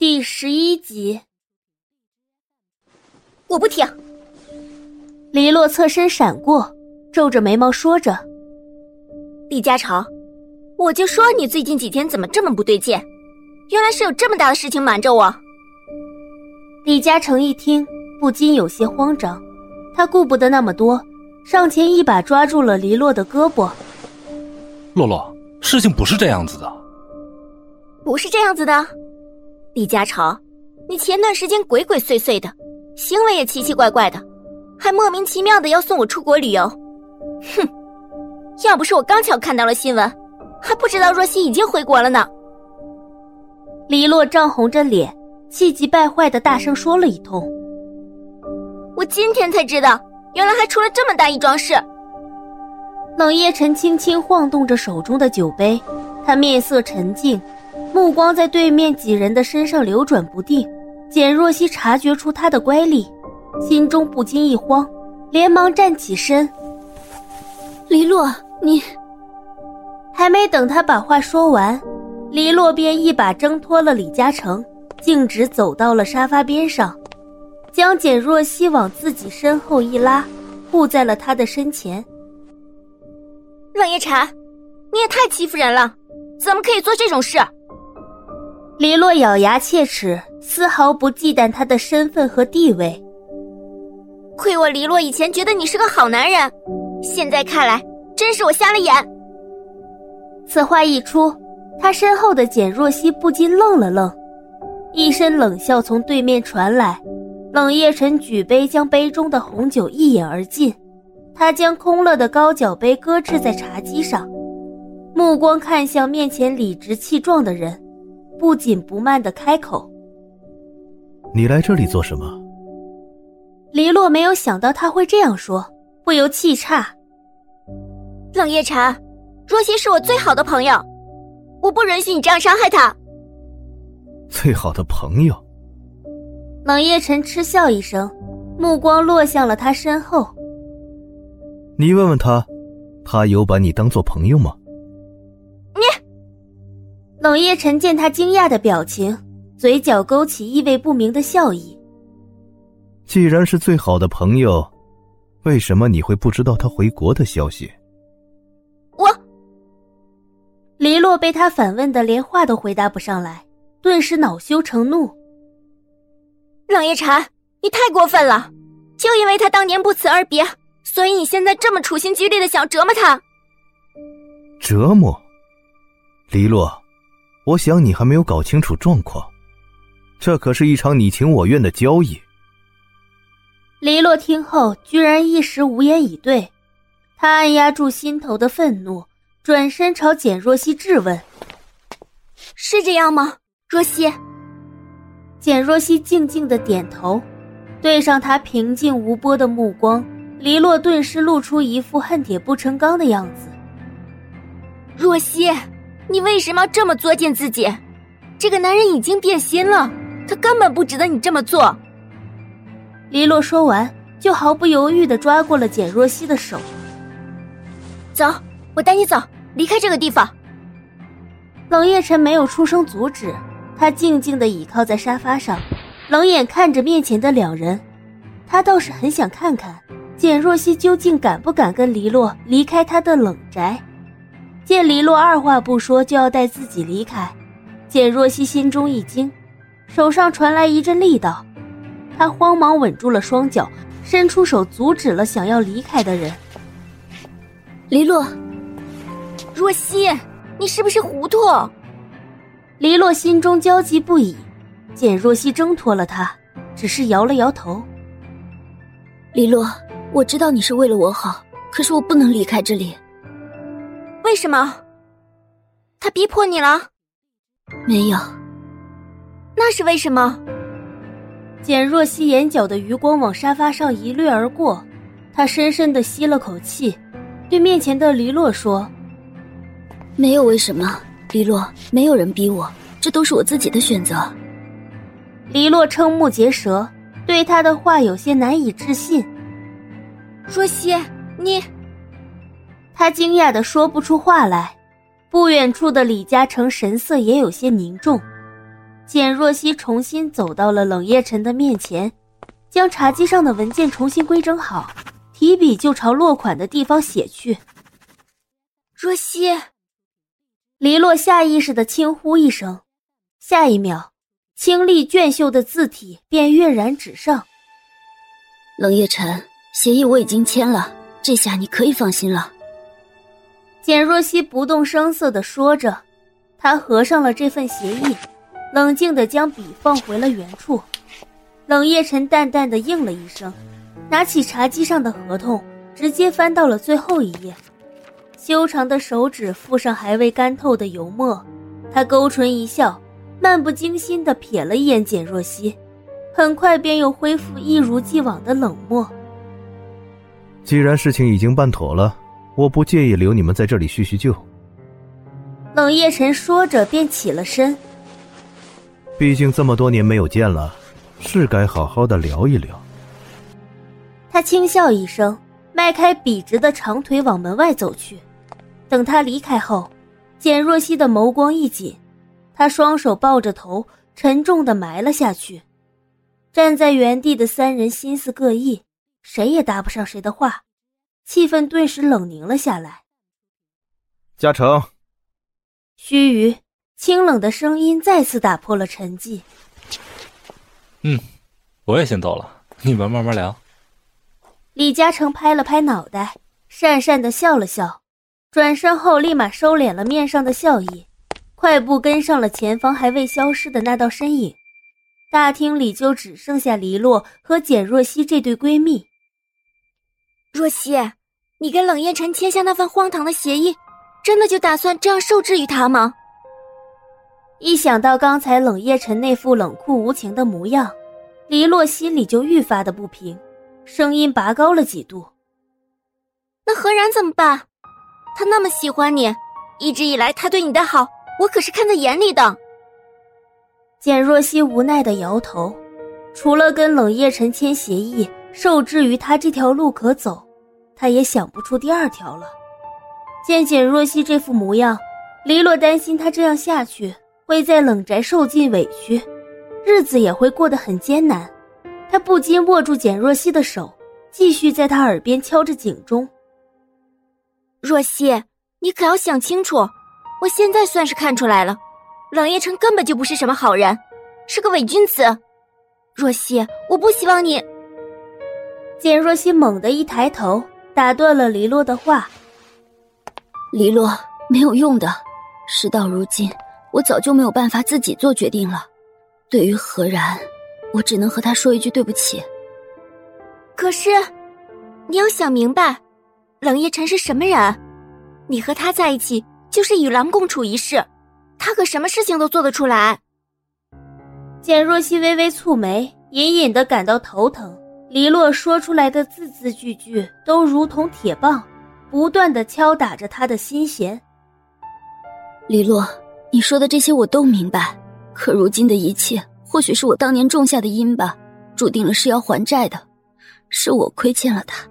第十一集，我不听。黎洛侧身闪过，皱着眉毛说着：“李嘉诚，我就说你最近几天怎么这么不对劲，原来是有这么大的事情瞒着我。”李嘉诚一听，不禁有些慌张，他顾不得那么多，上前一把抓住了黎洛的胳膊：“洛洛，事情不是这样子的，不是这样子的。”李嘉潮，你前段时间鬼鬼祟祟的，行为也奇奇怪怪的，还莫名其妙的要送我出国旅游，哼！要不是我刚巧看到了新闻，还不知道若曦已经回国了呢。黎洛涨红着脸，气急败坏的大声说了一通。我今天才知道，原来还出了这么大一桩事。冷夜晨轻轻晃动着手中的酒杯，他面色沉静。目光在对面几人的身上流转不定，简若曦察觉出他的乖戾，心中不禁一慌，连忙站起身。黎洛，你还没等他把话说完，黎洛便一把挣脱了李嘉诚，径直走到了沙发边上，将简若曦往自己身后一拉，护在了他的身前。冷夜禅，你也太欺负人了，怎么可以做这种事？黎洛咬牙切齿，丝毫不忌惮他的身份和地位。亏我黎洛以前觉得你是个好男人，现在看来真是我瞎了眼。此话一出，他身后的简若曦不禁愣了愣，一声冷笑从对面传来。冷夜晨举杯将杯中的红酒一饮而尽，他将空了的高脚杯搁置在茶几上，目光看向面前理直气壮的人。不紧不慢的开口：“你来这里做什么？”黎洛没有想到他会这样说，不由气岔：“冷夜晨，若曦是我最好的朋友，我不允许你这样伤害她。”最好的朋友。冷夜晨嗤笑一声，目光落向了他身后：“你问问他，他有把你当做朋友吗？”冷夜晨见他惊讶的表情，嘴角勾起意味不明的笑意。既然是最好的朋友，为什么你会不知道他回国的消息？我，黎洛被他反问的连话都回答不上来，顿时恼羞成怒。冷夜晨，你太过分了！就因为他当年不辞而别，所以你现在这么处心积虑的想折磨他？折磨，黎洛。我想你还没有搞清楚状况，这可是一场你情我愿的交易。黎洛听后居然一时无言以对，他按压住心头的愤怒，转身朝简若曦质问：“是这样吗？”若曦。简若曦静静的点头，对上他平静无波的目光，黎洛顿时露出一副恨铁不成钢的样子。若曦。你为什么要这么作践自己？这个男人已经变心了，他根本不值得你这么做。黎洛说完，就毫不犹豫的抓过了简若曦的手。走，我带你走，离开这个地方。冷夜晨没有出声阻止，他静静的倚靠在沙发上，冷眼看着面前的两人。他倒是很想看看，简若曦究竟敢不敢跟黎洛离开他的冷宅。见黎洛二话不说就要带自己离开，简若曦心中一惊，手上传来一阵力道，她慌忙稳住了双脚，伸出手阻止了想要离开的人。黎洛，若曦，你是不是糊涂？黎洛心中焦急不已，简若曦挣脱了他，只是摇了摇头。黎洛，我知道你是为了我好，可是我不能离开这里。为什么？他逼迫你了？没有。那是为什么？简若曦眼角的余光往沙发上一掠而过，她深深的吸了口气，对面前的黎洛说：“没有为什么，黎洛，没有人逼我，这都是我自己的选择。”黎洛瞠目结舌，对他的话有些难以置信。若曦，你。他惊讶的说不出话来，不远处的李嘉诚神色也有些凝重。简若曦重新走到了冷夜晨的面前，将茶几上的文件重新规整好，提笔就朝落款的地方写去。若曦，黎洛下意识的轻呼一声，下一秒，清丽娟秀的字体便跃然纸上。冷夜晨，协议我已经签了，这下你可以放心了。简若曦不动声色的说着，她合上了这份协议，冷静的将笔放回了原处。冷夜晨淡淡的应了一声，拿起茶几上的合同，直接翻到了最后一页。修长的手指附上还未干透的油墨，他勾唇一笑，漫不经心地瞥了一眼简若曦，很快便又恢复一如既往的冷漠。既然事情已经办妥了，我不介意留你们在这里叙叙旧。冷夜晨说着便起了身。毕竟这么多年没有见了，是该好好的聊一聊。他轻笑一声，迈开笔直的长腿往门外走去。等他离开后，简若曦的眸光一紧，她双手抱着头，沉重的埋了下去。站在原地的三人心思各异，谁也搭不上谁的话，气氛顿时冷凝了下来。嘉诚，须臾，清冷的声音再次打破了沉寂。嗯，我也先走了，你们慢慢聊。李嘉诚拍了拍脑袋，讪讪的笑了笑。转身后，立马收敛了面上的笑意，快步跟上了前方还未消失的那道身影。大厅里就只剩下黎洛和简若曦这对闺蜜。若曦，你跟冷夜晨签下那份荒唐的协议，真的就打算这样受制于他吗？一想到刚才冷夜晨那副冷酷无情的模样，黎洛心里就愈发的不平，声音拔高了几度。那何然怎么办？他那么喜欢你，一直以来他对你的好，我可是看在眼里的。简若曦无奈的摇头，除了跟冷夜晨签协议，受制于他这条路可走，他也想不出第二条了。见简若曦这副模样，黎洛担心她这样下去会在冷宅受尽委屈，日子也会过得很艰难。他不禁握住简若曦的手，继续在她耳边敲着警钟。若曦，你可要想清楚！我现在算是看出来了，冷夜城根本就不是什么好人，是个伪君子。若曦，我不希望你。简若曦猛地一抬头，打断了黎洛的话：“黎洛，没有用的。事到如今，我早就没有办法自己做决定了。对于何然，我只能和他说一句对不起。可是，你要想明白。”冷夜晨是什么人？你和他在一起就是与狼共处一室，他可什么事情都做得出来。简若曦微微蹙眉，隐隐的感到头疼。黎洛说出来的字字句句都如同铁棒，不断的敲打着他的心弦。黎洛，你说的这些我都明白，可如今的一切，或许是我当年种下的因吧，注定了是要还债的，是我亏欠了他。